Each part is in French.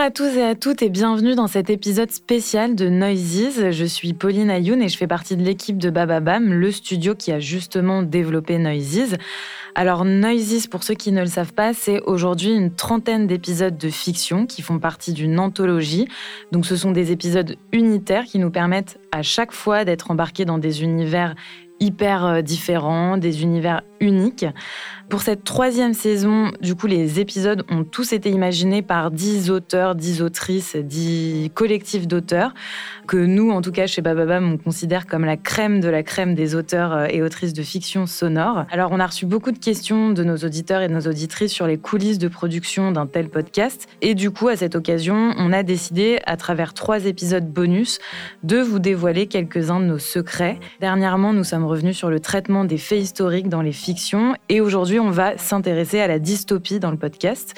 À tous et à toutes et bienvenue dans cet épisode spécial de Noises. Je suis Pauline Ayoun et je fais partie de l'équipe de Bababam, le studio qui a justement développé Noises. Alors Noises, pour ceux qui ne le savent pas, c'est aujourd'hui une trentaine d'épisodes de fiction qui font partie d'une anthologie. Donc ce sont des épisodes unitaires qui nous permettent à chaque fois d'être embarqués dans des univers hyper euh, différents, des univers uniques. Pour cette troisième saison, du coup, les épisodes ont tous été imaginés par dix auteurs, dix autrices, dix collectifs d'auteurs, que nous, en tout cas, chez Bababam, on considère comme la crème de la crème des auteurs euh, et autrices de fiction sonore. Alors, on a reçu beaucoup de questions de nos auditeurs et de nos auditrices sur les coulisses de production d'un tel podcast. Et du coup, à cette occasion, on a décidé, à travers trois épisodes bonus, de vous dévoiler quelques-uns de nos secrets. Dernièrement, nous sommes revenus sur le traitement des faits historiques dans les fictions. Et aujourd'hui, on va s'intéresser à la dystopie dans le podcast.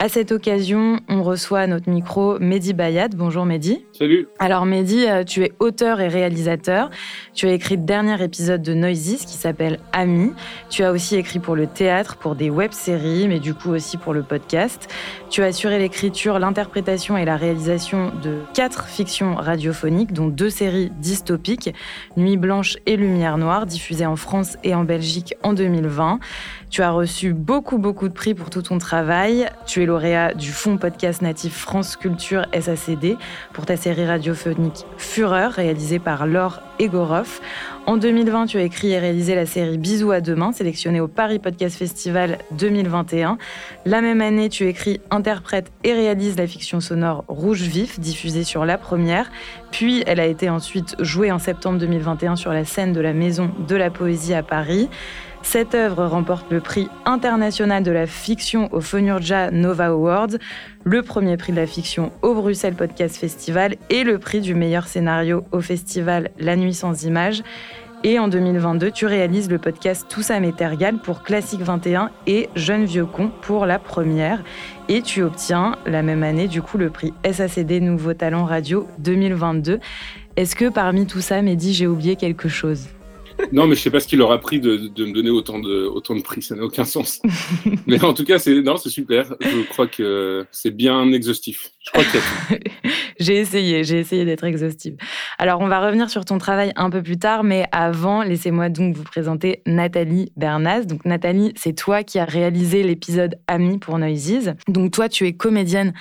À cette occasion, on reçoit à notre micro Mehdi Bayad. Bonjour Mehdi. Salut. Alors Mehdi, euh, tu es auteur et réalisateur. Tu as écrit le dernier épisode de Noises qui s'appelle Ami. Tu as aussi écrit pour le théâtre, pour des web-séries, mais du coup aussi pour le podcast. Tu as assuré l'écriture, l'interprétation et la réalisation de quatre fictions radiophoniques, dont deux séries dystopiques, Nuit blanche et Lumière noire, diffusées en France et en Belgique en 2020. Tu as reçu beaucoup, beaucoup de prix pour tout ton travail. Tu es lauréat du Fonds Podcast Natif France Culture SACD pour ta série radiophonique Fureur, réalisée par Laure Egoroff. En 2020, tu as écrit et réalisé la série Bisous à demain, sélectionnée au Paris Podcast Festival 2021. La même année, tu écris, interprètes et réalises la fiction sonore Rouge Vif, diffusée sur La Première. Puis, elle a été ensuite jouée en septembre 2021 sur la scène de la Maison de la Poésie à Paris. Cette œuvre remporte le prix international de la fiction au Fonurja Nova Awards, le premier prix de la fiction au Bruxelles Podcast Festival et le prix du meilleur scénario au festival La Nuit sans images. Et en 2022, tu réalises le podcast Tout ça m'est égal pour Classique 21 et Jeune Vieux Con pour la première. Et tu obtiens la même année, du coup, le prix SACD Nouveau Talent Radio 2022. Est-ce que parmi tout ça, Mehdi, j'ai oublié quelque chose? Non, mais je sais pas ce qu'il leur a pris de, me donner autant de, autant de prix, ça n'a aucun sens. mais en tout cas, c'est non, c'est super. Je crois que c'est bien exhaustif. Je crois que j'ai essayé, j'ai essayé d'être exhaustive. Alors, on va revenir sur ton travail un peu plus tard, mais avant, laissez-moi donc vous présenter Nathalie Bernaz. Donc, Nathalie, c'est toi qui as réalisé l'épisode Ami pour Noises. Donc, toi, tu es comédienne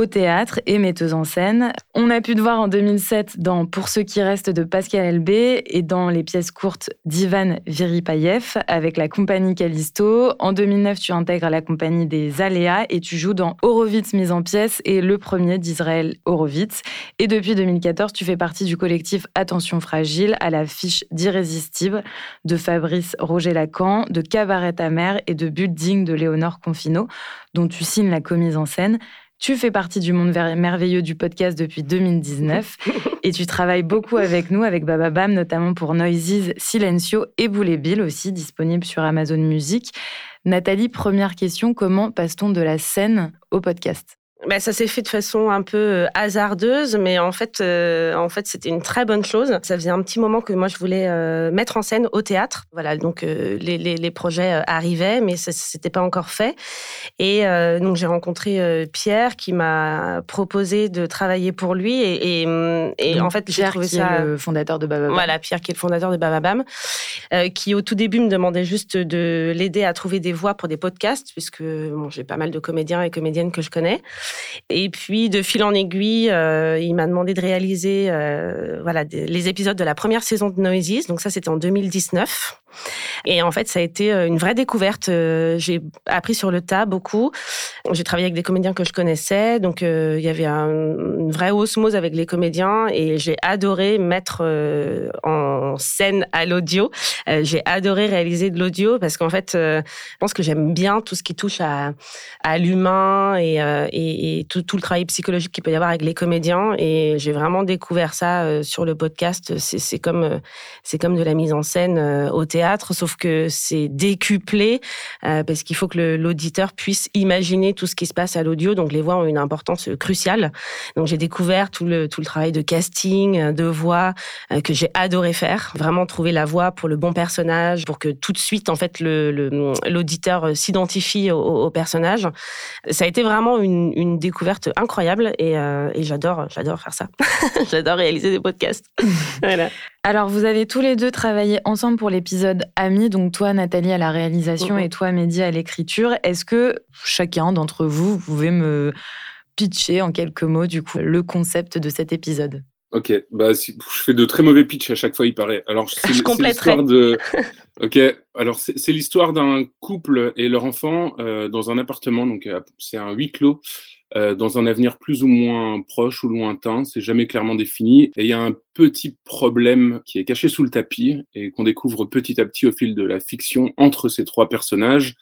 au théâtre et metteuse en scène. On a pu te voir en 2007 dans Pour ceux qui restent de Pascal Elbé et dans les pièces courtes d'Ivan Viripayev avec la compagnie Callisto. En 2009, tu intègres la compagnie des Aléas et tu joues dans Horowitz mise en pièce et le premier d'Israël Horowitz. Et depuis 2014, tu fais partie du collectif Attention Fragile à l'affiche d'Irrésistible de Fabrice Roger Lacan, de Cabaret Amer et de Building de Léonore Confino, dont tu signes la commise en scène. Tu fais partie du monde merveilleux du podcast depuis 2019 et tu travailles beaucoup avec nous, avec Bababam, notamment pour Noises, Silencio et Boulet Bill aussi, disponible sur Amazon Music. Nathalie, première question, comment passe-t-on de la scène au podcast? Bah, ça s'est fait de façon un peu euh, hasardeuse, mais en fait, euh, en fait, c'était une très bonne chose. Ça faisait un petit moment que moi je voulais euh, mettre en scène au théâtre. Voilà, donc les, les, les, projets arrivaient, mais ça s'était pas encore fait. Et donc j'ai rencontré Pierre qui m'a proposé de travailler pour lui. Et, et, en fait, j'ai trouvé qui ça. Est le fondateur de Bababam. Voilà, Pierre qui est le fondateur de Bababam, qui au tout début me demandait juste de l'aider à trouver des voix pour des podcasts, puisque bon, j'ai pas mal de comédiens et comédiennes que je connais. Et puis, de fil en aiguille, euh, il m'a demandé de réaliser euh, les épisodes de la première saison de Noises. Donc ça, c'était en 2019. Et en fait, ça a été euh, une vraie découverte. J'ai appris sur le tas beaucoup. J'ai travaillé avec des comédiens que je connaissais, donc il y avait une vraie osmose avec les comédiens et j'ai adoré mettre en scène à l'audio. j'ai adoré réaliser de l'audio parce qu'en fait, je pense que j'aime bien tout ce qui touche à, l'humain et, tout, le travail psychologique qu'il peut y avoir avec les comédiens. Et j'ai vraiment découvert ça euh, sur le podcast. C'est comme, euh, c'est comme de la mise en scène euh, au théâtre, sauf que c'est décuplé parce qu'il faut que l'auditeur puisse imaginer tout ce qui se passe à l'audio. Donc les voix ont une importance cruciale. Donc j'ai découvert tout le, tout le travail de casting, de voix que j'ai adoré faire. Vraiment trouver la voix pour le bon personnage, pour que tout de suite, en fait, l'auditeur le, s'identifie au, personnage. Ça a été vraiment une, une découverte incroyable et, euh, et j'adore, j'adore faire ça. j'adore réaliser des podcasts. voilà. Alors, vous avez tous les deux travaillé ensemble pour l'épisode Amis, donc toi, Nathalie, à la réalisation et toi, Mehdi, à l'écriture. Est-ce que chacun d'entre vous, vous pouvez me pitcher en quelques mots, du coup, le concept de cet épisode? Ok, bah, je fais de très mauvais pitch à chaque fois, il paraît. Alors, c'est l'histoire de. Ok, alors c'est l'histoire d'un couple et leur enfant euh, dans un appartement, donc euh, c'est un huis clos euh, dans un avenir plus ou moins proche ou lointain, c'est jamais clairement défini. Et il y a un petit problème qui est caché sous le tapis et qu'on découvre petit à petit au fil de la fiction entre ces trois personnages.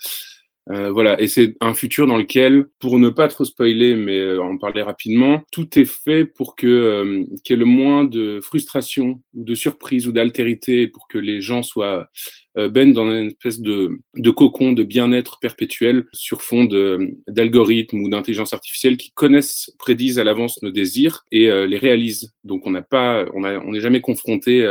Euh, voilà, et c'est un futur dans lequel, pour ne pas trop spoiler, mais euh, en parler rapidement, tout est fait pour que euh, qu'il y ait le moins de frustration ou de surprise ou d'altérité, pour que les gens soient euh, dans une espèce de, de cocon de bien-être perpétuel sur fond d'algorithmes ou d'intelligence artificielle qui connaissent, prédisent à l'avance nos désirs et les réalisent. Donc on n'a pas, on n'est on jamais confronté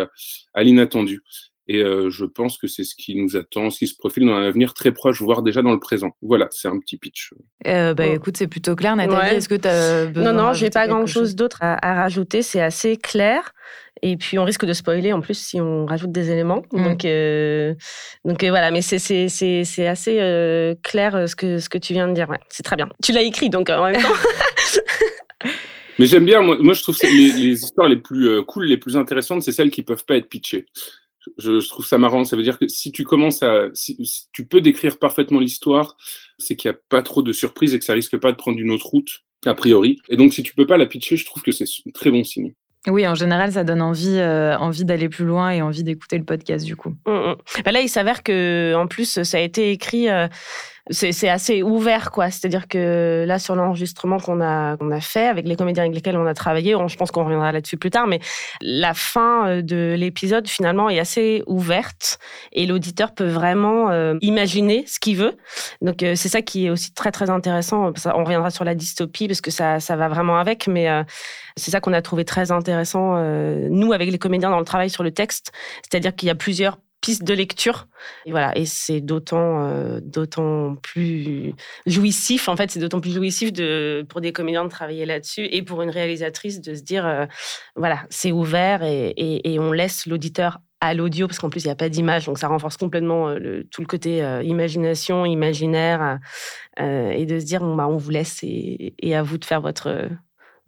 à l'inattendu. Et euh, je pense que c'est ce qui nous attend, ce qui se profile dans un avenir très proche, voire déjà dans le présent. Voilà, c'est un petit pitch. Euh, bah, Écoute, c'est plutôt clair, Nathalie. Est-ce que tu as Non, non, j'ai pas grand-chose d'autre à, rajouter. C'est assez clair. Et puis, on risque de spoiler en plus si on rajoute des éléments. Mm. Donc, euh, donc voilà, mais c'est assez clair ce que, ce que tu viens de dire. Ouais, c'est très bien. Tu l'as écrit, donc en même temps. Mais j'aime bien, moi, moi, je trouve que les, les, histoires les plus cool, les plus intéressantes, c'est celles qui peuvent pas être pitchées je, trouve ça marrant. Ça veut dire que si tu commences à, si, tu peux décrire parfaitement l'histoire, c'est qu'il n'y a pas trop de surprises et que ça risque pas de prendre une autre route a priori. Et donc si tu peux pas la pitcher, je trouve que c'est un très bon signe. Oui, en général, ça donne envie, euh, envie d'aller plus loin et envie d'écouter le podcast du coup. Mmh, mmh. Bah là, il s'avère que en plus, ça a été écrit. Euh, c'est assez ouvert, quoi. C'est-à-dire que là, sur l'enregistrement qu'on a, a fait avec les comédiens avec lesquels on a travaillé, je pense qu'on reviendra là-dessus plus tard, mais la fin euh, de l'épisode, finalement, est assez ouverte et l'auditeur peut vraiment euh, imaginer ce qu'il veut. Donc, euh, c'est ça qui est aussi très, très intéressant. on reviendra sur la dystopie parce que ça, ça va vraiment avec, mais c'est ça qu'on a trouvé très intéressant, nous, avec les comédiens dans le travail sur le texte. C'est-à-dire qu'il y a plusieurs de lecture. Et voilà, et c'est d'autant euh, d'autant plus jouissif. En fait, c'est d'autant plus jouissif de pour des comédiens de travailler là-dessus et pour une réalisatrice de se dire euh, voilà, c'est ouvert et, et, on laisse l'auditeur à l'audio, parce qu'en plus, il n'y a pas d'image, donc ça renforce complètement le, tout le côté imagination, imaginaire, et de se dire, bah, on vous laisse et, et, à vous de faire votre,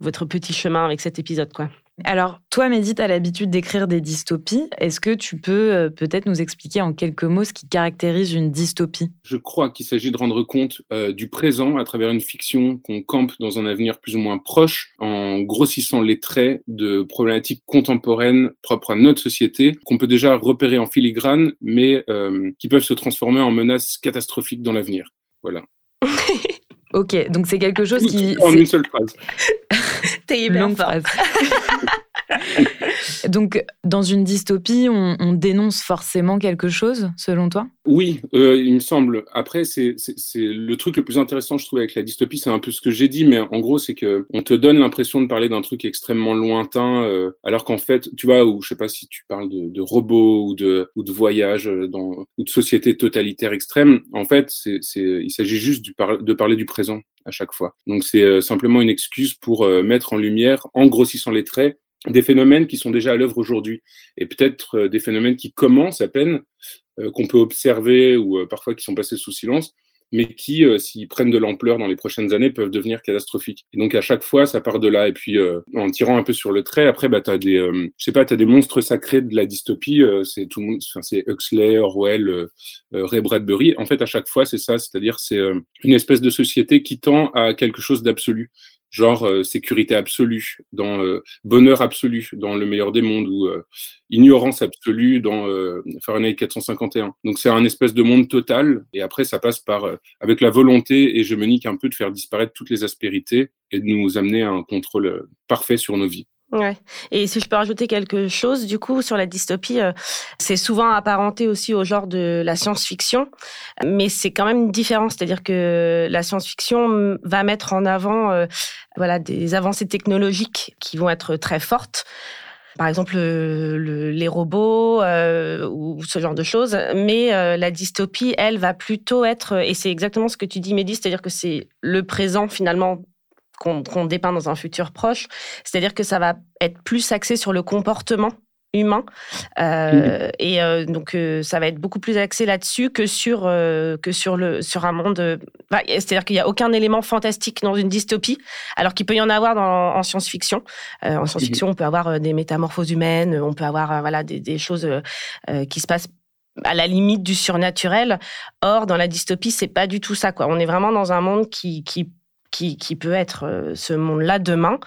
votre petit chemin avec cet épisode. quoi. Alors, toi, Mehdi, tu as l'habitude d'écrire des dystopies. Est-ce que tu peux euh, peut-être nous expliquer en quelques mots ce qui caractérise une dystopie? Je crois qu'il s'agit de rendre compte euh, du présent à travers une fiction qu'on campe dans un avenir plus ou moins proche, en grossissant les traits de problématiques contemporaines propres à notre société, qu'on peut déjà repérer en filigrane, mais euh, qui peuvent se transformer en menaces catastrophiques dans l'avenir. Voilà. ok, donc c'est quelque chose qui... En une seule phrase. T'es hyper phrase. Donc, dans une dystopie, on, dénonce forcément quelque chose, selon toi? Oui, euh, il me semble. Après, c'est le truc le plus intéressant, je trouve, avec la dystopie, c'est un peu ce que j'ai dit, mais en gros, c'est que on te donne l'impression de parler d'un truc extrêmement lointain, euh, alors qu'en fait, tu vois, ou je sais pas si tu parles de, robots ou de, ou de voyages dans, ou de sociétés totalitaires extrêmes. En fait, il s'agit juste de parler du présent à chaque fois. Donc c'est euh, simplement une excuse pour mettre en lumière, en grossissant les traits, des phénomènes qui sont déjà à l'œuvre aujourd'hui et peut-être euh, des phénomènes qui commencent à peine, euh, qu'on peut observer ou euh, parfois qui sont passés sous silence, mais qui, s'ils prennent de l'ampleur dans les prochaines années, peuvent devenir catastrophiques. Et donc à chaque fois, ça part de là. Et puis en tirant un peu sur le trait, après, bah, tu as des, pas, as des monstres sacrés de la dystopie. c'est tout le monde, c'est Huxley, Orwell, Ray Bradbury. En fait, à chaque fois, c'est ça, c'est-à-dire c'est une espèce de société qui tend à quelque chose d'absolu genre euh, sécurité absolue, dans euh, bonheur absolu, dans le meilleur des mondes, ou euh, ignorance absolue dans Fahrenheit 451. Donc c'est un espèce de monde total, et après ça passe par, avec la volonté hégémonique un peu de faire disparaître toutes les aspérités et de nous amener à un contrôle parfait sur nos vies. Ouais. Et si je peux rajouter quelque chose, du coup, sur la dystopie, euh, c'est souvent apparenté aussi au genre de la science-fiction, mais c'est quand même différent. C'est-à-dire que la science-fiction va mettre en avant, euh, voilà, des avancées technologiques qui vont être très fortes. Par exemple, les robots euh, ou ce genre de choses. Mais la dystopie, elle, va plutôt être, et c'est exactement ce que tu dis, Mehdi, c'est-à-dire que c'est le présent finalement qu'on dépeint dans un futur proche. C'est-à-dire que ça va être plus axé sur le comportement humain. Euh, mhm. Et euh, donc, euh, ça va être beaucoup plus axé là-dessus que sur, que sur, le, sur un monde. C'est-à-dire qu'il n'y a aucun élément fantastique dans une dystopie, alors qu'il peut y en avoir dans, en science-fiction. en science-fiction, mhm. on peut avoir des métamorphoses humaines, on peut avoir voilà, des, des choses qui se passent à la limite du surnaturel. Or, dans la dystopie, c'est pas du tout ça. Quoi. On est vraiment dans un monde qui, qui qui, peut être euh, ce monde-là demain.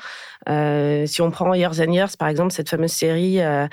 Euh, si on prend Years and Years, par exemple, cette fameuse série euh,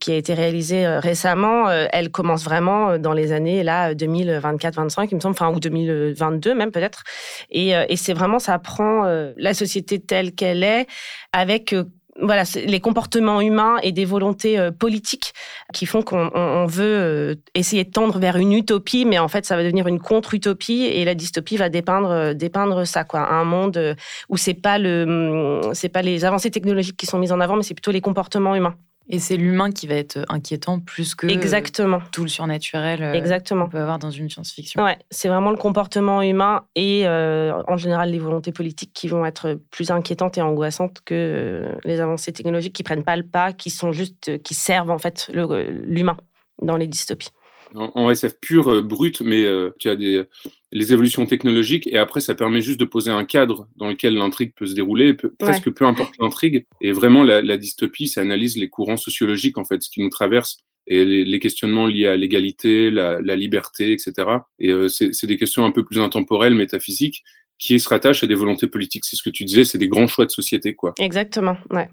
qui a été réalisée récemment, elle commence vraiment dans les années là 2024-25, il me semble, enfin ou 2022 même peut-être. Et, et c'est vraiment ça prend la société telle qu'elle est avec voilà, les comportements humains et des volontés euh, politiques qui font qu'on veut euh, essayer de tendre vers une utopie, mais en fait, ça va devenir une contre-utopie et la dystopie va dépeindre, euh, dépeindre ça, quoi. Un monde où c'est pas le, hum, pas les avancées technologiques qui sont mises en avant, mais c'est plutôt les comportements humains. Et c'est l'humain qui va être inquiétant plus que Exactement. tout le surnaturel euh, Exactement. qu'on peut avoir dans une science-fiction. Ouais, c'est vraiment le comportement humain et euh, en général les volontés politiques qui vont être plus inquiétantes et angoissantes que euh, les avancées technologiques qui prennent pas le pas, qui sont juste, qui servent en fait l'humain dans les dystopies en, SF pur, euh, brut, mais euh, tu as des, les évolutions technologiques et après ça permet juste de poser un cadre dans lequel l'intrigue peut se dérouler, presque peu importe l'intrigue. Et vraiment, la, dystopie, ça analyse les courants sociologiques, en fait, ce qui nous traverse et les, questionnements liés à l'égalité, la, liberté, etc. Et euh, c'est des questions un peu plus intemporelles, métaphysiques, qui se rattachent à des volontés politiques. C'est ce que tu disais, c'est des grands choix de société, quoi. Exactement, ouais.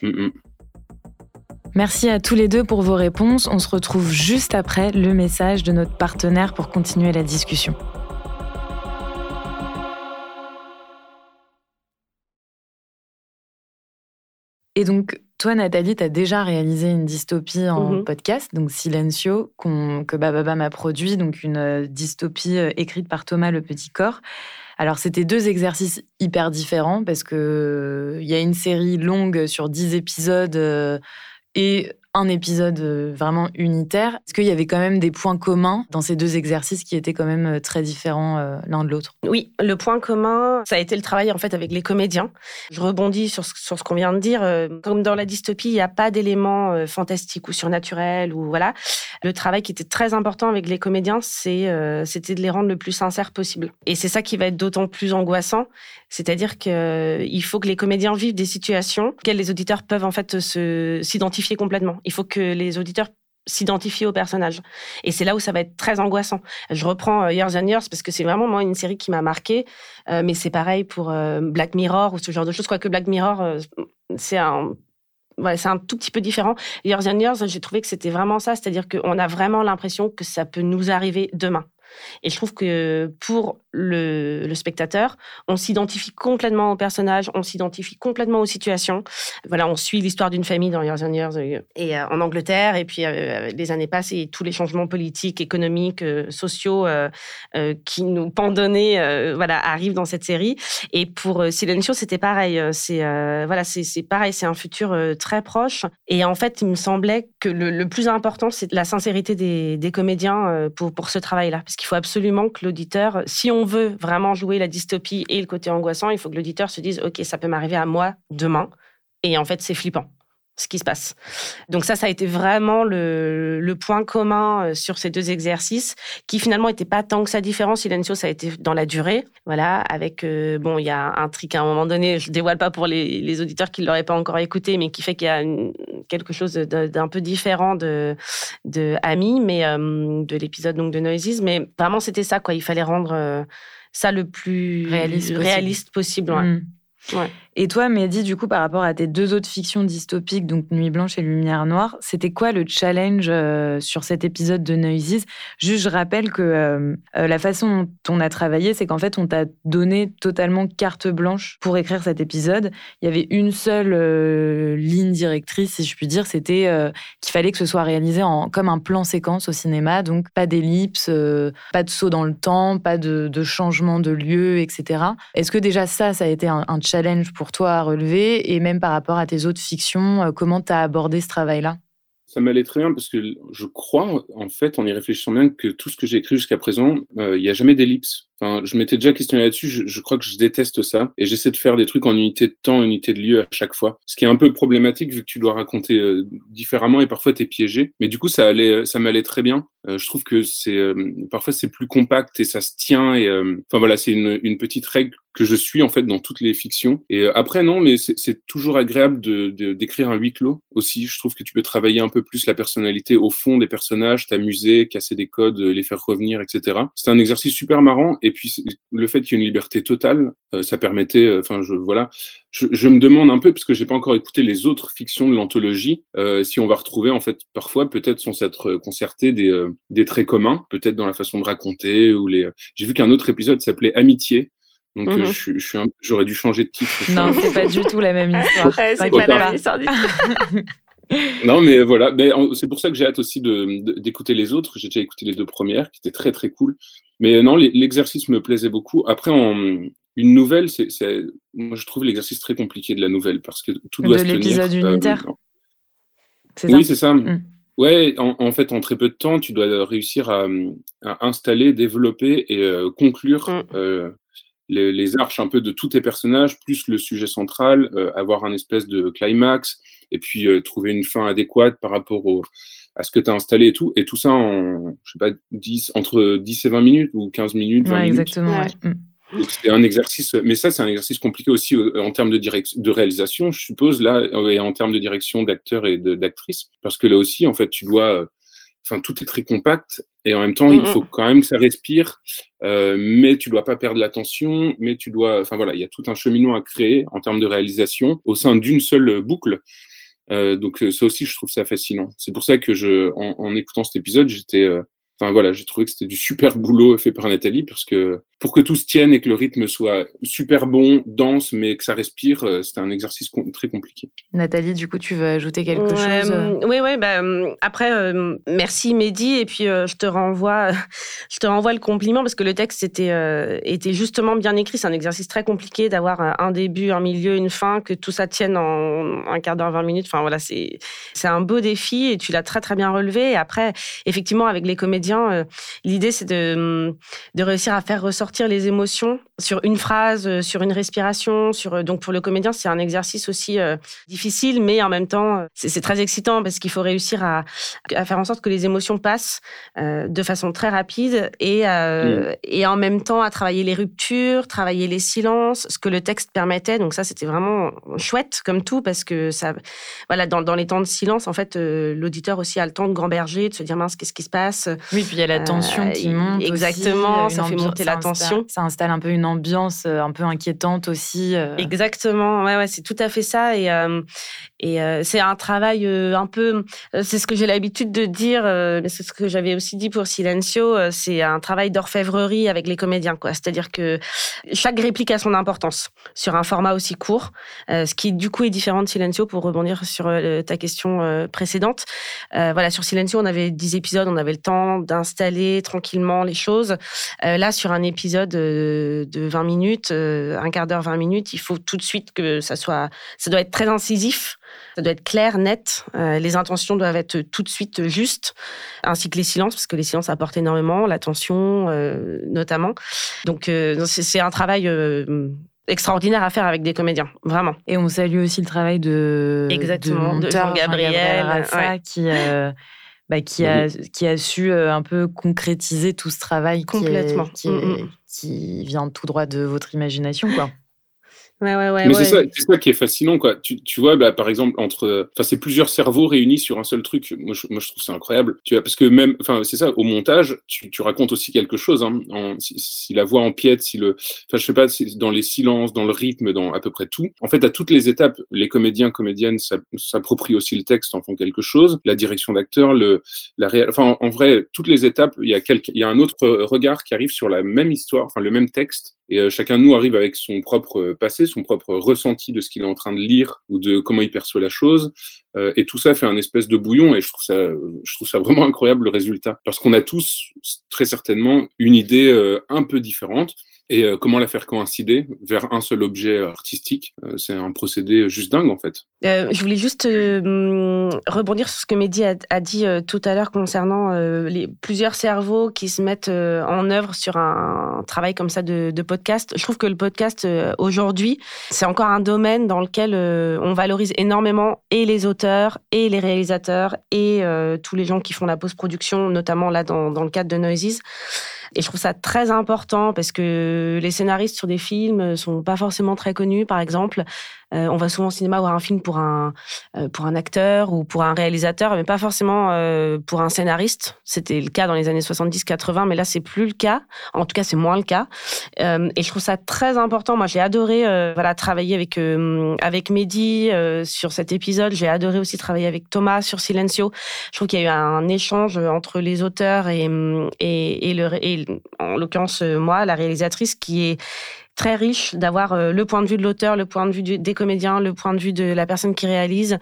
Mm, mm. Merci à tous les deux pour vos réponses. On se retrouve juste après le message de notre partenaire pour continuer la discussion. Et donc, toi, Nathalie, tu as déjà réalisé une dystopie en mhm. podcast, donc Silencio, que Bababam a produit, donc une euh, dystopie euh, écrite par Thomas Le Petit Corps. Alors, c'était deux exercices hyper différents parce qu'il euh, y a une série longue sur dix épisodes et un épisode euh, vraiment unitaire. Est-ce qu'il y avait quand même des points communs dans ces deux exercices qui étaient quand même euh, très différents euh, l'un de l'autre? Oui, le point commun, ça a été le travail en fait avec les comédiens. Je rebondis sur ce, sur ce qu'on vient de dire. Comme dans la dystopie, il n'y a pas d'éléments fantastiques ou surnaturels ou voilà. Le travail qui était très important avec les comédiens, c'est c'était de les rendre le plus sincères possible. Et c'est ça qui va être d'autant plus angoissant, c'est-à-dire qu'il faut que les comédiens vivent des situations auxquelles les auditeurs peuvent en fait s'identifier complètement. Il faut que les auditeurs s'identifient au personnage. Et c'est là où ça va être très angoissant. Je reprends euh, Years and Years parce que c'est vraiment moi une série qui m'a marqué, euh, mais c'est pareil pour euh, Black Mirror ou ce genre de choses. Quoique Black Mirror, c'est un c'est un tout petit peu différent. Years and Years, j'ai trouvé que c'était vraiment ça, c'est-à-dire qu'on a vraiment l'impression que ça peut nous arriver demain. Et je trouve que pour le, spectateur, on s'identifie complètement au personnage, on s'identifie complètement aux situations. Voilà, on suit l'histoire d'une famille dans Years and Years euh, et euh, en Angleterre, et puis euh, les années passent et tous les changements politiques, économiques, sociaux qui nous pendonnaient, voilà, arrivent dans cette série. Et pour Silencio, c'était pareil. C'est voilà, c'est pareil, c'est un futur très proche. Et en fait, il me semblait que le, plus important, c'est la sincérité des, comédiens pour, pour ce travail-là, parce faut absolument que l'auditeur, si on veut vraiment jouer la dystopie et le côté angoissant, il faut que l'auditeur se dise, OK, ça peut m'arriver à moi demain. Et en fait, c'est flippant ce qui se passe. Donc ça, ça a été vraiment le, point commun euh, sur ces deux exercices, qui finalement n'étaient pas tant que ça différent. Silencio, ça a été dans la durée, voilà, avec, euh, bon, il y a un trick à un moment donné, je dévoile pas pour les, auditeurs qui ne l'auraient pas encore écouté, mais qui fait qu'il y a quelque chose d'un peu différent de, de Ami, mais euh, de l'épisode donc de Noises, mais vraiment c'était ça, quoi. Il fallait rendre ça le plus réaliste possible. Mm. Et toi, Mehdi, du coup, par rapport à tes deux autres fictions dystopiques, donc Nuit blanche et Lumière noire, c'était quoi le challenge euh, sur cet épisode de Noises? Juste, je rappelle que euh, euh, la façon dont on a travaillé, c'est qu'en fait, on t'a donné totalement carte blanche pour écrire cet épisode. Il y avait une seule ligne directrice, si je puis dire, c'était qu'il fallait que ce soit réalisé comme un plan séquence au cinéma, donc pas d'ellipse, pas de saut dans le temps, pas de, changement de lieu, etc. Est-ce que déjà ça, ça a été un, un challenge pour toi à relever et même par rapport à tes autres fictions, euh, comment tu as abordé ce travail-là? Ça m'allait très bien parce que je crois, en fait, en y réfléchissant bien, que tout ce que j'ai écrit jusqu'à présent, euh, il n'y a jamais d'ellipse. Enfin, je m'étais déjà questionné là-dessus. Je, crois que je déteste ça et j'essaie de faire des trucs en unité de temps, unité de lieu à chaque fois. Ce qui est un peu problématique vu que tu dois raconter euh, différemment et parfois tu es piégé. Mais du coup, ça allait, ça m'allait très bien. Euh, je trouve que c'est parfois c'est plus compact et ça se tient et enfin voilà, c'est une, une, petite règle que je suis en fait dans toutes les fictions. Et après non, mais c'est toujours agréable de d'écrire un huis clos aussi. Je trouve que tu peux travailler un peu plus la personnalité au fond des personnages, t'amuser, casser des codes, les faire revenir, etc. C'est un exercice super marrant. Et puis le fait qu'il y ait une liberté totale, euh, ça permettait, euh, enfin je voilà, je, je, me demande un peu parce que j'ai pas encore écouté les autres fictions de l'anthologie, euh, si on va retrouver en fait parfois peut-être sans s'être concerté des euh, des traits communs, peut-être dans la façon de raconter ou les. J'ai vu qu'un autre épisode s'appelait Amitié. Donc, mmh je, je, j'aurais dû changer de titre. Non, c'est pas du tout la même histoire. c'est pas la même histoire du tout. non, mais voilà, mais c'est pour ça que j'ai hâte aussi d'écouter les autres. J'ai déjà écouté les deux premières, qui étaient très très cool. Mais non, l'exercice me plaisait beaucoup. Après, en, une nouvelle, c'est, moi je trouve l'exercice très compliqué de la nouvelle parce que tout doit de se l'épisode euh, unitaire. oui, c'est ça. Mm. Ouais, en, fait, en très peu de temps, tu dois réussir à, installer, développer et euh, conclure mm. euh, les, les, arches un peu de tous tes personnages, plus le sujet central, avoir un espèce de climax, et puis euh, trouver une fin adéquate par rapport au, à ce que tu as installé et tout. Et tout ça en, je sais pas, 10, entre 10 et 20 minutes ou 15 minutes. 20 exactement. Mm. C'est un exercice, mais ça, c'est un exercice compliqué aussi euh, en termes de, direction, de réalisation, je suppose, là, et en termes de direction d'acteurs et d'actrices, parce que là aussi, en fait, tu dois, enfin, tout est très compact, et en même temps, il faut quand même que ça respire, euh, mais tu dois pas perdre l'attention, mais tu dois, enfin voilà, il y a tout un cheminement à créer en termes de réalisation au sein d'une seule boucle. Euh, donc euh, ça aussi, je trouve ça fascinant. C'est pour ça que je, en, en écoutant cet épisode, j'étais, euh, Enfin voilà, j'ai trouvé que c'était du super boulot fait par Nathalie parce que pour que tout se tienne et que le rythme soit super bon, dense, mais que ça respire, euh, c'était un exercice très compliqué. Nathalie, du coup, tu veux ajouter quelque chose euh? Oui, oui. Bah, après, merci Mehdi, et puis je te renvoie, je te renvoie le compliment parce que le texte était, était justement bien écrit. C'est un exercice très compliqué d'avoir un début, un milieu, une fin, que tout ça tienne en un quart d'heure, 20 minutes. Enfin voilà, c'est c'est un beau défi et tu l'as très très bien relevé. Et après, effectivement, avec les comédiens, l'idée c'est de, de réussir à faire ressortir les émotions sur une phrase, euh, sur une respiration. Sur, euh, donc pour le comédien, c'est un exercice aussi euh, difficile, mais en même temps, c'est très excitant parce qu'il faut réussir à, à, faire en sorte que les émotions passent de façon très rapide et, et en même temps à travailler les ruptures, travailler les silences, ce que le texte permettait. Donc ça, c'était vraiment chouette comme tout parce que ça, voilà, dans, dans les temps de silence, en fait, l'auditeur aussi a le temps de grand berger, de se dire mince, qu'est-ce qui se passe? Oui, puis il y a la tension qui monte. Exactement, ça fait monter la tension. Ça installe un peu une ambiance euh, un peu inquiétante aussi. Euh. Exactement, ouais, c'est tout à fait ça. Et, euh, et c'est un travail un peu, c'est ce que j'ai l'habitude de dire, mais c'est ce que j'avais aussi dit pour Silencio, c'est un travail d'orfèvrerie avec les comédiens. C'est-à-dire que chaque réplique a son importance sur un format aussi court, ce qui du coup est différent de Silencio pour rebondir sur ta question précédente. voilà, sur Silencio, on avait 10 épisodes, on avait le temps d'installer tranquillement les choses. là, sur un épisode de 20 minutes, euh, un quart d'heure, 20 minutes, il faut tout de suite que ça soit, ça doit être très incisif, ça doit être clair, net. Euh, les intentions doivent être tout de suite justes, ainsi que les silences, parce que les silences apportent énormément, l'attention euh, notamment. Donc c'est un travail extraordinaire à faire avec des comédiens, vraiment. Et on salue aussi le travail de exactement de, Jean Gabriel, qui bah, qui a qui a su un peu concrétiser tout ce travail complètement. qui, mmh, mmh. qui vient tout droit de votre imagination, quoi. Ouais, ouais, ouais, Mais c'est ça, ça, qui est fascinant, quoi. Tu, tu vois, bah, par exemple, entre, enfin, c'est plusieurs cerveaux réunis sur un seul truc. Moi, je, moi, je trouve ça incroyable. Tu vois, parce que même, enfin, c'est ça, au montage, tu, tu, racontes aussi quelque chose. Hein, en, si, la voix empiète, si le, enfin, je sais pas, dans les silences, dans le rythme, dans à peu près tout. En fait, à toutes les étapes, les comédiens, comédiennes s'approprient aussi le texte, en font quelque chose. La direction d'acteur, le, la réelle, enfin, en, vrai, toutes les étapes, il y a quelque, il y a un autre regard qui arrive sur la même histoire, enfin, le même texte et euh, chacun de nous arrive avec son propre euh, son propre ressenti de ce qu'il est en train de lire ou de comment il perçoit la chose. Euh, et tout ça fait un espèce de bouillon et je trouve ça, je trouve ça vraiment incroyable le résultat. Parce qu'on a tous très certainement une idée un peu différente et euh, comment la faire coïncider vers un seul objet artistique? Euh, c'est un procédé juste dingue en fait. Euh, je voulais juste rebondir sur ce que Mehdi a, dit tout à l'heure concernant les plusieurs cerveaux qui se mettent en œuvre sur un, travail comme ça de, podcast. Je trouve que le podcast aujourd'hui, c'est encore un domaine dans lequel on valorise énormément et les auteurs et les réalisateurs et tous les gens qui font la post-production, notamment là dans le cadre de Noises. Et je trouve ça très important parce que les scénaristes sur des films sont pas forcément très connus, par exemple. Euh, on va souvent au cinéma voir un film pour un, euh, pour un acteur ou pour un réalisateur, mais pas forcément euh, pour un scénariste. C'était le cas dans les années 70-80, mais là, c'est plus le cas. En tout cas, c'est moins le cas. et je trouve ça très important. Moi, j'ai adoré travailler avec, avec Mehdi sur cet épisode. J'ai adoré aussi travailler avec Thomas sur Silencio. Je trouve qu'il y a eu un échange entre les auteurs et, et en l'occurrence, moi, la réalisatrice, qui est très riche d'avoir euh, le point de vue de l'auteur, le point de vue des comédiens, le point de vue de la personne qui réalise.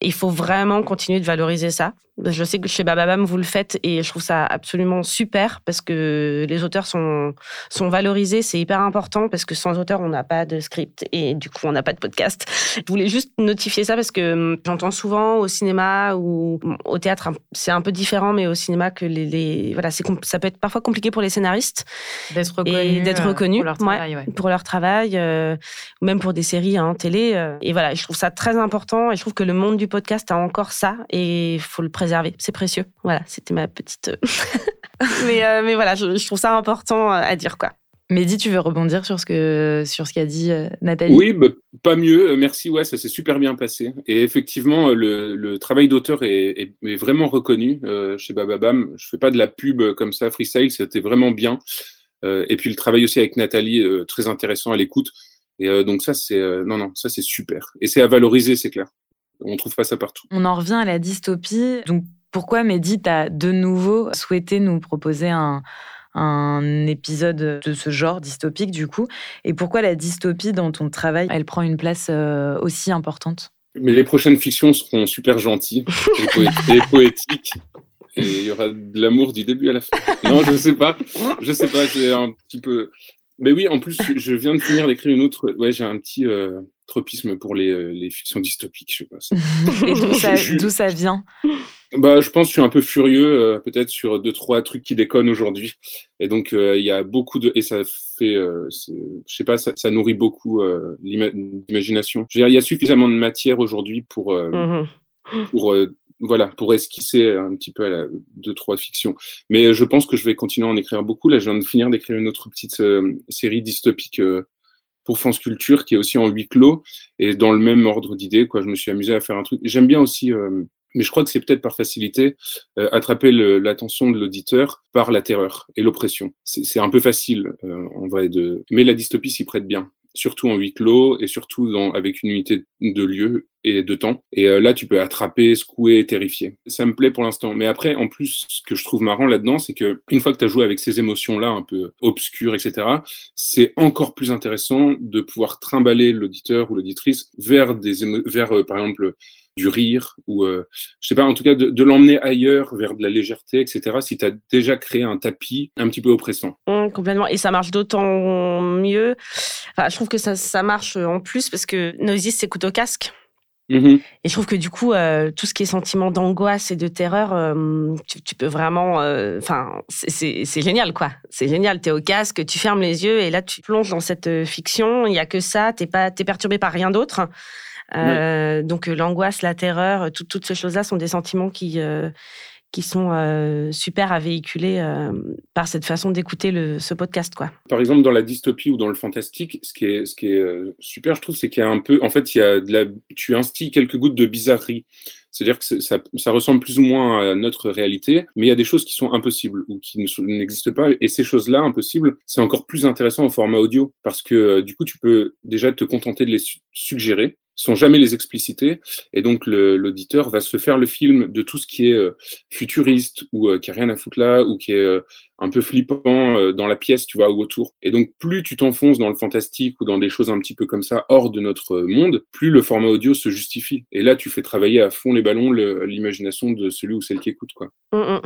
Il faut vraiment continuer de valoriser ça. Je sais que chez Bababam, vous le faites et je trouve ça absolument super parce que les auteurs sont, sont valorisés. C'est hyper important parce que sans auteur, on n'a pas de script et du coup, on n'a pas de podcast. Je voulais juste notifier ça parce que hum, j'entends souvent au cinéma ou au théâtre, c'est un peu différent, mais au cinéma, que les, voilà, ça peut être parfois compliqué pour les scénaristes d'être reconnus, d'être euh, reconnus pour leur travail, pour leur travail euh, même pour des séries en hein, télé. Euh. et voilà, je trouve ça très important et je trouve que le monde du podcast a encore ça et il faut le c'est précieux. Voilà, c'était ma petite. Euh, mais, euh, mais voilà, je, trouve ça important euh, à dire, quoi. Mehdi, tu veux rebondir sur ce que sur ce qu'a dit Nathalie? Oui, bah, pas mieux. Merci. Ouais, ça s'est super bien passé. Et effectivement, le, travail d'auteur est, vraiment reconnu chez Bababam. Je fais pas de la pub comme ça, freestyle. C'était vraiment bien. et puis le travail aussi avec Nathalie, très intéressant à l'écoute. Et donc ça, c'est non, non, ça c'est super. Et c'est à valoriser, c'est clair. On trouve pas ça partout. On en revient à la dystopie. Donc Pourquoi, Mehdi, tu as de nouveau souhaité nous proposer un, un épisode de ce genre dystopique, du coup? Et pourquoi la dystopie dans ton travail, elle prend une place euh, aussi importante? Mais les prochaines fictions seront super gentilles et, poétiques. Et il y aura de l'amour du début à la fin. Non, je sais pas. Je sais pas. C'est un petit peu. Mais oui, en plus, je viens de finir d'écrire une autre. Ouais, j'ai un petit euh, tropisme pour les, euh, les, fictions dystopiques, je sais pas. Et d'où ça, vient? Bah, je pense que je suis un peu furieux, euh, peut-être sur deux trois trucs qui déconnent aujourd'hui. Et donc il y a beaucoup de et ça fait, je sais pas, ça, ça nourrit beaucoup l'imagination. Il y a suffisamment de matière aujourd'hui pour mmh pour voilà, pour esquisser un petit peu à la, deux, trois fictions. Mais je pense que je vais continuer à en écrire beaucoup. Là, je viens de finir d'écrire une autre petite euh, série dystopique euh, pour France Culture qui est aussi en huis clos et dans le même ordre d'idées. Quoi, je me suis amusé à faire un truc. J'aime bien aussi, euh, mais je crois que c'est peut-être par facilité, attraper l'attention de l'auditeur par la terreur et l'oppression. C'est un peu facile en vrai de, mais la dystopie s'y prête bien surtout en huis clos et surtout dans, avec une unité de lieu et de temps. Et euh, là, tu peux attraper, secouer, terrifier. Ça me plaît pour l'instant. Mais après, en plus, ce que je trouve marrant là-dedans, c'est que une fois que tu as joué avec ces émotions-là, un peu obscures, etc., c'est encore plus intéressant de pouvoir trimballer l'auditeur ou l'auditrice vers des vers, euh, par exemple, du rire ou euh, je sais pas en tout cas de, l'emmener ailleurs vers de la légèreté etc si tu as déjà créé un tapis un petit peu oppressant mmh, complètement et ça marche d'autant mieux enfin, je trouve que ça, ça marche en plus parce que Noisy s'écoute au casque mmh Et je trouve que du coup, euh, tout ce qui est sentiment d'angoisse et de terreur, euh, tu, peux vraiment. Enfin, c'est génial, quoi. C'est génial. Tu es au casque, tu fermes les yeux et là, tu plonges dans cette fiction. Il n'y a que ça. Tu n'es perturbé par rien d'autre. Euh, donc euh, l'angoisse, la terreur, toutes ces choses-là sont des sentiments qui euh, qui sont super à véhiculer par cette façon d'écouter ce podcast. Quoi. Par exemple, dans la dystopie ou dans le fantastique, ce qui est, ce qui est super, je trouve, c'est qu'il y a un peu, en fait, il y a de la, tu instilles quelques gouttes de bizarrerie. C'est-à-dire que ça, ça, ressemble plus ou moins à notre réalité, mais il y a des choses qui sont impossibles ou qui n'existent pas. Et ces choses-là, impossibles, c'est encore plus intéressant au format audio parce que du coup, tu peux déjà te contenter de les suggérer sans jamais les expliciter. Et donc, l'auditeur va se faire le film de tout ce qui est euh, futuriste ou euh, qui a rien à foutre là ou qui est euh, un peu flippant dans la pièce, tu vois, ou autour. Et donc, plus tu t'enfonces dans le fantastique ou dans des choses un petit peu comme ça hors de notre monde, plus le format audio se justifie. Et là, tu fais travailler à fond les ballons l'imagination de celui ou celle qui écoute, quoi. Mmh, mmh.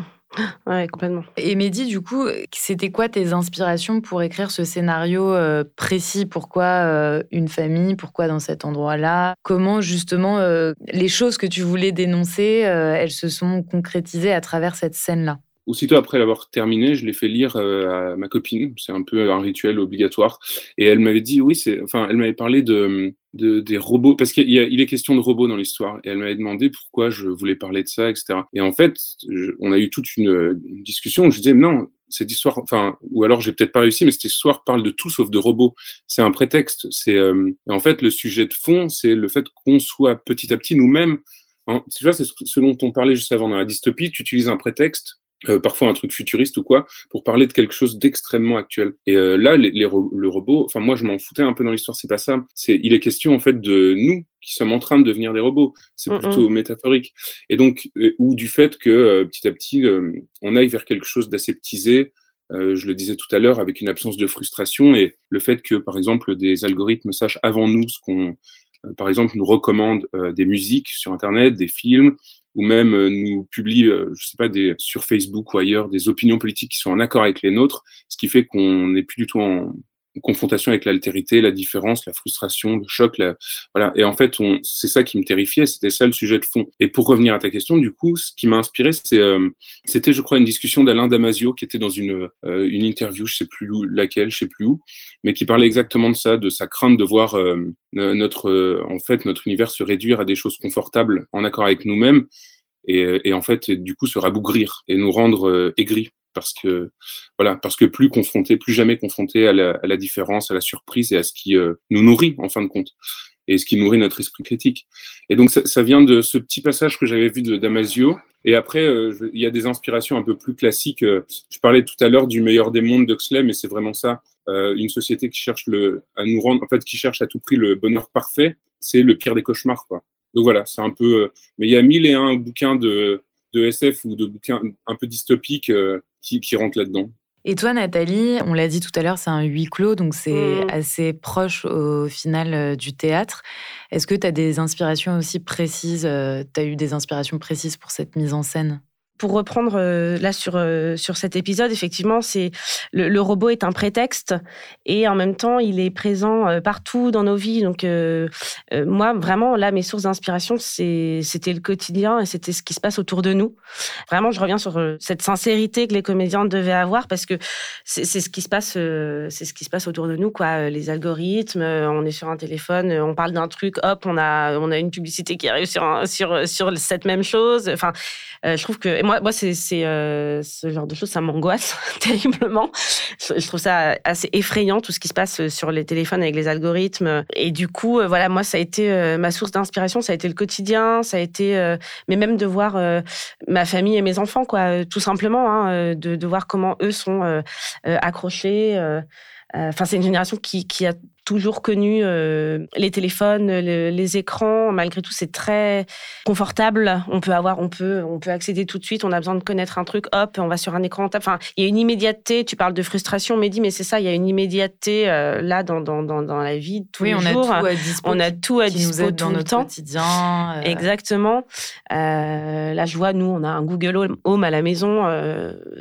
Ouais, complètement. Et Mehdi, du coup, c'était quoi tes inspirations pour écrire ce scénario euh, précis? Pourquoi euh, une famille? Pourquoi dans cet endroit-là? Comment justement euh, les choses que tu voulais dénoncer, elles se sont concrétisées à travers cette scène-là? Aussitôt après l'avoir terminé, je l'ai fait lire à ma copine. C'est un peu un rituel obligatoire. Et elle m'avait dit, oui, enfin, elle m'avait parlé de, de, des robots, parce qu'il il est question de robots dans l'histoire. Et elle m'avait demandé pourquoi je voulais parler de ça, etc. Et en fait, on a eu toute une, discussion où je disais, non, cette histoire, enfin, ou alors j'ai peut-être pas réussi, mais cette histoire parle de tout sauf de robots. C'est un prétexte. C'est, euh, en fait, le sujet de fond, c'est le fait qu'on soit petit à petit nous-mêmes. Tu vois, c'est ce dont on parlait juste avant dans la dystopie. Tu utilises un prétexte euh, parfois un truc futuriste ou quoi, pour parler de quelque chose d'extrêmement actuel. Et euh, là, les, les le robot, enfin moi je m'en foutais un peu dans l'histoire, c'est pas ça. C'est, il est question en fait de nous qui sommes en train de devenir des robots. C'est plutôt métaphorique. Et donc, euh, ou du fait que petit à petit, on aille vers quelque chose d'aseptisé. je le disais tout à l'heure, avec une absence de frustration et le fait que, par exemple, des algorithmes sachent avant nous ce qu'on, par exemple, nous recommandent des musiques sur Internet, des films, ou même euh, nous publie, euh, je sais pas, des, sur Facebook ou ailleurs, des opinions politiques qui sont en accord avec les nôtres, ce qui fait qu'on n'est plus du tout en confrontation avec l'altérité, la différence, la frustration, le choc, voilà. Et en fait, c'est ça qui me terrifiait, c'était ça le sujet de fond. Et pour revenir à ta question, du coup, ce qui m'a inspiré, euh, c'était, je crois, une discussion d'Alain Damasio qui était dans une une interview, je sais plus laquelle, je sais plus où, mais qui parlait exactement de ça, de sa crainte de voir notre, en fait, notre univers se réduire à des choses confortables en accord avec nous-mêmes et, et, en fait, du coup, se rabougrir et nous rendre euh, aigris parce que voilà, parce que plus confronté, plus jamais confronté à la, différence, à la surprise et à ce qui euh, nous nourrit en fin de compte et ce qui nourrit notre esprit critique. Et donc ça, vient de ce petit passage que j'avais vu de Damasio. Et après, euh, il y a des inspirations un peu plus classiques. Je parlais tout à l'heure du meilleur des mondes d'Huxley, mais c'est vraiment ça. une société qui cherche à nous rendre, en fait, qui cherche à tout prix le bonheur parfait, c'est le pire des cauchemars, quoi. Donc voilà, c'est un peu. Euh, mais il y a mille et un bouquins de, de SF ou de bouquins un peu dystopiques qui, qui rentrent là-dedans. Et toi, Nathalie, on l'a dit tout à l'heure, c'est un huis clos, donc c'est mmh. assez proche au final du théâtre. Est-ce que tu as des inspirations aussi précises Tu as eu des inspirations précises pour cette mise en scène? Pour reprendre euh, là sur, euh, sur cet épisode, effectivement, c'est le, robot est un prétexte et en même temps, il est présent euh, partout dans nos vies. Donc, moi, vraiment, là, mes sources d'inspiration, c'était le quotidien et c'était ce qui se passe autour de nous. Vraiment, je reviens sur cette sincérité que les comédiens devaient avoir parce que c'est ce qui se passe, ce qui se passe autour de nous, quoi. Les algorithmes, on est sur un téléphone, on parle d'un truc, hop, on a, on a une publicité qui arrive sur, sur, sur cette même chose. Enfin, je trouve que moi, moi c'est, euh, ce genre de choses, ça m'angoisse terriblement. Je, trouve ça assez effrayant, tout ce qui se passe euh, sur les téléphones avec les algorithmes. Et du coup, euh, voilà, moi, ça a été ma source d'inspiration, ça a été le quotidien, ça a été, mais même de voir ma famille et mes enfants, quoi, tout simplement, hein, de, voir comment eux sont accrochés. Enfin, c'est une génération qui, a toujours connu euh, les téléphones, les écrans. Malgré tout, c'est très confortable. On peut avoir, on peut, on peut accéder tout de suite. On a besoin de connaître un truc, hop, on va sur un écran. Enfin, il y a une immédiateté. Tu parles de frustration, Mehdi, mais c'est ça. Il y a une immédiateté euh, là dans, dans, dans, dans, la vie tous oui, les on jours. A tout à dispo on a tout à dispo dans notre temps. quotidien. Euh. Exactement. là, je vois, nous, on a un Google Home à la maison.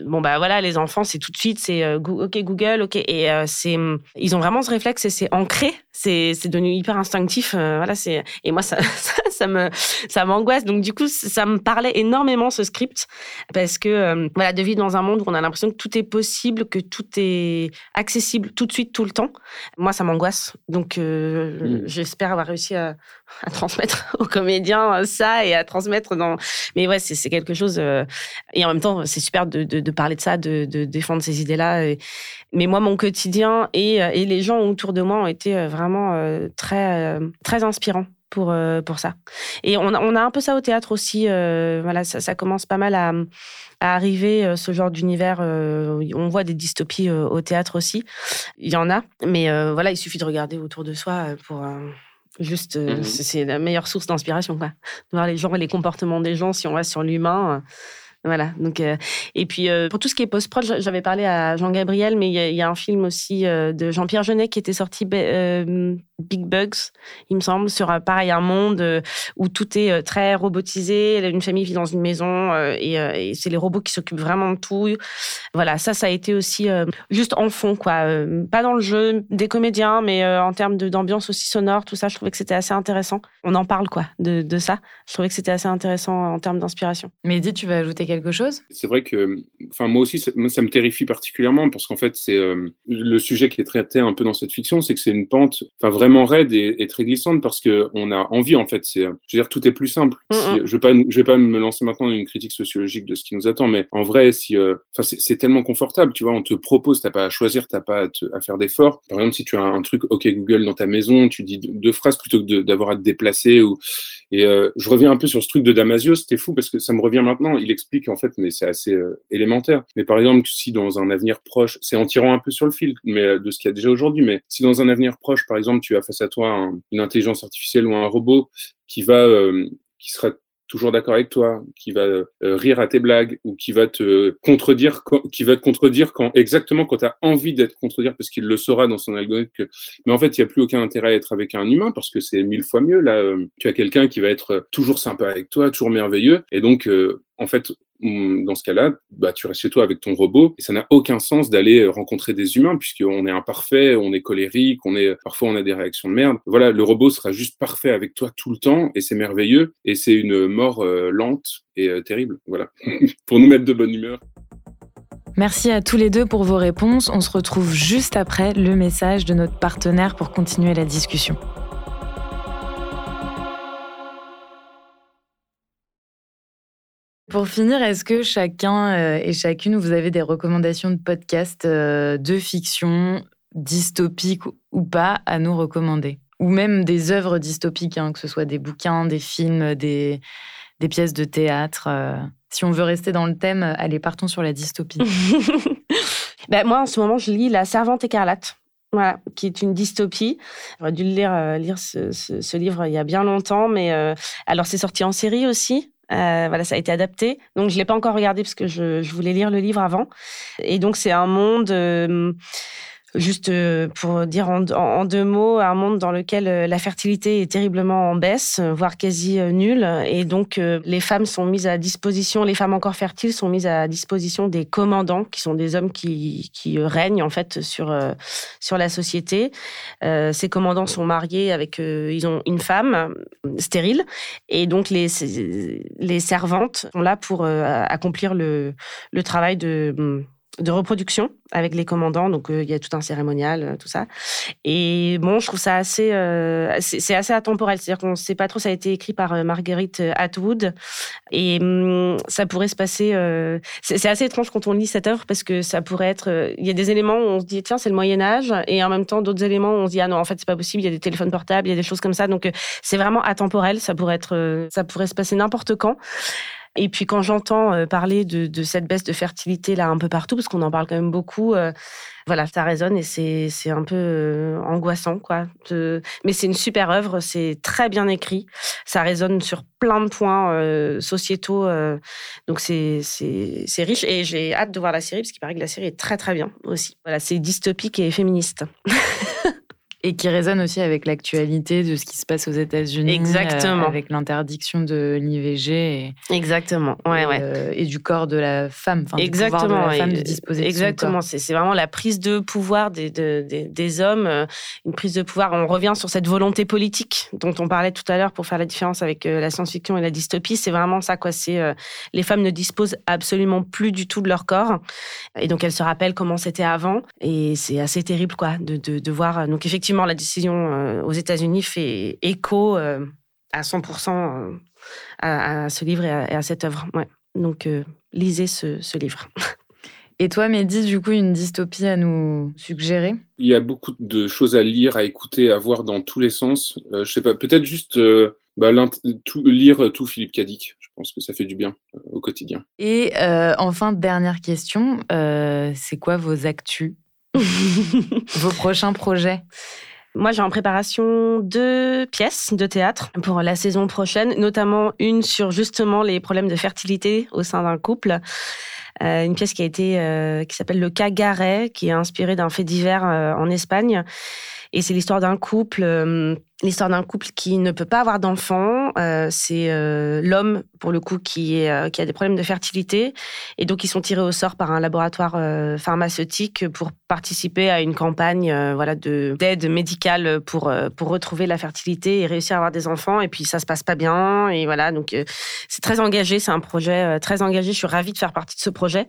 bon bah voilà, les enfants, c'est tout de suite, c'est ok Google, ok, et c'est, ils ont vraiment ce réflexe et c'est ancré. C'est, devenu hyper instinctif. Euh, voilà, c'est et moi ça, ça, me ça m'angoisse. Donc du coup, ça me parlait énormément ce script parce que euh, voilà, de vivre dans un monde où on a l'impression que tout est possible, que tout est accessible tout de suite, tout le temps. Moi, ça m'angoisse. Donc euh, mmh. j'espère avoir réussi à, à, transmettre aux comédiens ça et à transmettre dans. Mais ouais, c'est, quelque chose. et en même temps, c'est super de, de, parler de ça, de, de défendre ces idées-là. Mais moi, mon quotidien et, et les gens autour de moi ont été euh, vraiment euh, très, euh, très inspirant pour, pour ça. Et on a, on a un peu ça au théâtre aussi. voilà, ça, commence pas mal à, arriver, ce genre d'univers. on voit des dystopies au théâtre aussi. Il y en a. Mais voilà, il suffit de regarder autour de soi pour. Juste, mmh c'est la meilleure source d'inspiration, quoi. De voir les gens et les comportements des gens, si on va sur l'humain. Voilà. Donc, euh, et puis, euh, pour tout ce qui est post-prod, j'avais parlé à Jean-Gabriel, mais il y, a un film aussi euh, de Jean-Pierre Jeunet qui était sorti, Big Bugs, il me semble, sur pareil un monde où tout est très robotisé. Une famille vit dans une maison et, c'est les robots qui s'occupent vraiment de tout. Voilà, ça, ça a été aussi juste en fond, quoi. pas dans le jeu des comédiens, mais en termes d'ambiance aussi sonore, tout ça, je trouvais que c'était assez intéressant. On en parle, quoi, de, de ça. Je trouvais que c'était assez intéressant en termes d'inspiration. Mehdi, tu vas ajouter quelque chose? C'est vrai que, enfin, moi aussi, ça, ça me terrifie particulièrement parce qu'en fait, c'est euh, le sujet qui est traité un peu dans cette fiction, c'est que c'est une pente, enfin, vraiment raide et, très glissante parce que on a envie, en fait. C'est, je veux dire, tout est plus simple. je vais pas, je vais pas me lancer maintenant dans une critique sociologique de ce qui nous attend, mais en vrai, si, euh, c'est tellement confortable, tu vois, on te propose, t'as pas à choisir, t'as pas à, faire d'efforts. Par exemple, si tu as un, truc, OK Google dans ta maison, tu dis deux, phrases plutôt que d'avoir à te déplacer ou et euh, je reviens un peu sur ce truc de Damasio, c'était fou parce que ça me revient maintenant. Il explique en fait, mais c'est assez euh, élémentaire. Mais par exemple, si dans un avenir proche, c'est en tirant un peu sur le fil, mais euh, de ce qu'il y a déjà aujourd'hui, mais si dans un avenir proche, par exemple, tu face à toi une intelligence artificielle ou un robot qui va, qui sera toujours d'accord avec toi, qui va euh, rire à tes blagues ou qui va te contredire, qui va te contredire quand exactement quand tu as envie d'être contredire parce qu'il le saura dans son algorithme. Mais en fait, il n'y a plus aucun intérêt à être avec un humain parce que c'est mille fois mieux. Là, euh, tu as quelqu'un qui va être toujours sympa avec toi, toujours merveilleux. Et donc, euh, en fait, dans ce cas-là, bah, tu restes chez toi avec ton robot et ça n'a aucun sens d'aller euh, rencontrer des humains puisqu'on est imparfait, on est colérique, parfois on a des réactions de merde. Voilà, le robot sera juste parfait avec toi tout le temps et c'est merveilleux et c'est une mort euh, lente et euh, terrible. Voilà, pour nous mettre de bonne humeur. Merci à tous les deux pour vos réponses. On se retrouve juste après le message de notre partenaire pour continuer la discussion. Pour finir, est-ce que chacun euh, et chacune, vous avez des recommandations de podcasts euh, de fiction, dystopiques ou pas, à nous recommander? Ou même des œuvres dystopiques, hein, que ce soit des bouquins, des films, des, pièces de théâtre. Euh. si on veut rester dans le thème, allez, partons sur la dystopie. ben, moi, en ce moment, je lis La Servante écarlate. Voilà, qui est une dystopie. J'aurais dû lire, lire ce, livre il y a bien longtemps, mais alors c'est sorti en série aussi. Voilà, ça a été adapté. Donc, je l'ai pas encore regardé parce que je, je, voulais lire le livre avant. Et donc, c'est un monde Juste euh, pour dire en, deux mots, un monde dans lequel euh, la fertilité est terriblement en baisse, euh, voire quasi nulle. Et donc, les femmes sont mises à disposition, les femmes encore fertiles sont mises à disposition des commandants, qui sont des hommes qui, règnent en fait sur, sur la société. ces commandants sont mariés avec, ils ont une femme stérile. Et donc, les, les servantes sont là pour accomplir le, le travail de de reproduction avec les commandants. Donc, euh, il y a tout un cérémonial, euh, tout ça. Et bon, je trouve ça assez, euh, c'est assez atemporel. C'est-à-dire qu'on ne sait pas trop. Ça a été écrit par Marguerite Atwood. Et hum, ça pourrait se passer. c'est assez étrange quand on lit cette œuvre parce que ça pourrait être. Il y a des éléments où on se dit, tiens, c'est le Moyen-Âge. Et en même temps, d'autres éléments où on se dit, ah non, en fait, c'est pas possible. Il y a des téléphones portables, il y a des choses comme ça. Donc, c'est vraiment atemporel. Ça pourrait être. ça pourrait se passer n'importe quand. Et puis quand j'entends euh, parler de, cette baisse de fertilité là un peu partout, parce qu'on en parle quand même beaucoup, euh, voilà, ça résonne et c'est un peu euh, angoissant quoi. mais c'est une super œuvre, c'est très bien écrit, ça résonne sur plein de points sociétaux, donc c'est riche et j'ai hâte de voir la série parce qu'il paraît que la série est très très bien aussi. Voilà, c'est dystopique et féministe. Et qui résonne aussi avec l'actualité de ce qui se passe aux États-Unis. Exactement. Euh, avec l'interdiction de l'IVG. Et, Exactement. Ouais, et, ouais. Euh, et, du corps de la femme. Enfin, Exactement. Du pouvoir de la femme de disposer Exactement. C'est vraiment la prise de pouvoir des, des, des, hommes, euh, une prise de pouvoir. On revient sur cette volonté politique dont on parlait tout à l'heure pour faire la différence avec la science-fiction et la dystopie. C'est vraiment ça, quoi. C'est les femmes ne disposent absolument plus du tout de leur corps. Et donc, elles se rappellent comment c'était avant. Et c'est assez terrible, quoi, de, de, de voir. Donc, effectivement, la décision euh, aux États-Unis fait écho euh, à 100% euh, à, ce livre et à, cette œuvre. Ouais. Donc, lisez ce, livre. Et toi, Mehdi, du coup, une dystopie à nous suggérer? Il y a beaucoup de choses à lire, à écouter, à voir dans tous les sens. je sais pas, peut-être juste bah, lire tout Philippe Cadic. Je pense que ça fait du bien au quotidien. Et enfin, dernière question, c'est quoi vos actus? Vos prochains projets moi, j'ai en préparation deux pièces de théâtre pour la saison prochaine, notamment une sur justement les problèmes de fertilité au sein d'un couple. Euh, une pièce qui a été euh, qui s'appelle Le Cagaret, qui est inspirée d'un fait divers euh, en Espagne. Et c'est l'histoire d'un couple l'histoire d'un couple qui ne peut pas avoir d'enfants. Euh, c'est euh, l'homme, pour le coup, euh, qui a des problèmes de fertilité. Et donc, ils sont tirés au sort par un laboratoire pharmaceutique pour participer à une campagne voilà, d'aide médicale pour, retrouver la fertilité et réussir à avoir des enfants. Et puis, ça se passe pas bien. Et voilà, donc, c'est très engagé. C'est un projet très engagé. Je suis ravie de faire partie de ce projet.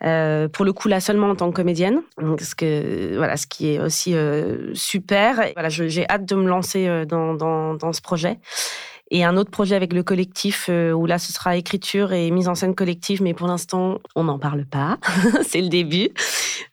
pour le coup, là, seulement en tant que comédienne. Ce, que, voilà, ce qui est aussi super. voilà, j'ai hâte de me lancer euh, dans, ce projet. Et un autre projet avec le collectif euh, où là ce sera écriture et mise en scène collective, mais pour l'instant on n'en parle pas. c'est le début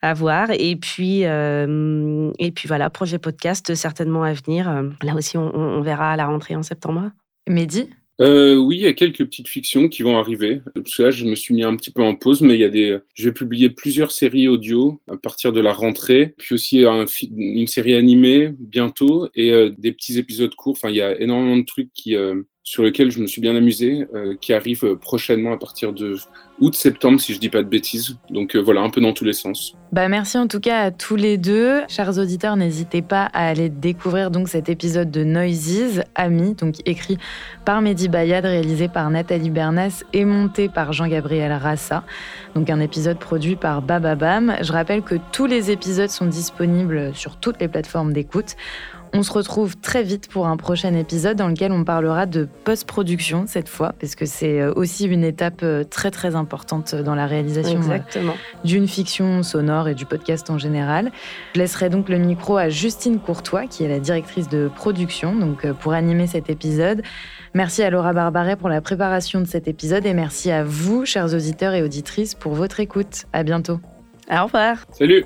à voir. Et puis euh, et puis voilà projet podcast certainement à venir. Là aussi on, on verra à la rentrée en septembre. Mehdi? Euh, oui, il y a quelques petites fictions qui vont arriver. Je me suis mis un petit peu en pause, mais il y a des. Je vais publier plusieurs séries audio à partir de la rentrée, puis aussi un, une série animée bientôt et euh, des petits épisodes courts. Enfin, il y a énormément de trucs qui euh, sur lequel je me suis bien amusé, euh, qui arrive euh, prochainement à partir de août-septembre, si je dis pas de bêtises. Donc euh, voilà, un peu dans tous les sens. Bah merci en tout cas à tous les deux. Chers auditeurs, n'hésitez pas à aller découvrir donc cet épisode de Noises, Amis, donc écrit par Mehdi Bayad, réalisé par Nathalie Bernas et monté par Jean-Gabriel Rassa. Donc un épisode produit par Bababam. Je rappelle que tous les épisodes sont disponibles sur toutes les plateformes d'écoute. On se retrouve très vite pour un prochain épisode dans lequel on parlera de post-production cette fois, parce que c'est euh, aussi une étape euh, très très importante dans la réalisation euh, d'une fiction sonore et du podcast en général. Je laisserai donc le micro à Justine Courtois, qui est la directrice de production, donc pour animer cet épisode. Merci à Laura Barbaret pour la préparation de cet épisode et merci à vous, chers auditeurs et auditrices, pour votre écoute. À bientôt. Au revoir. Salut.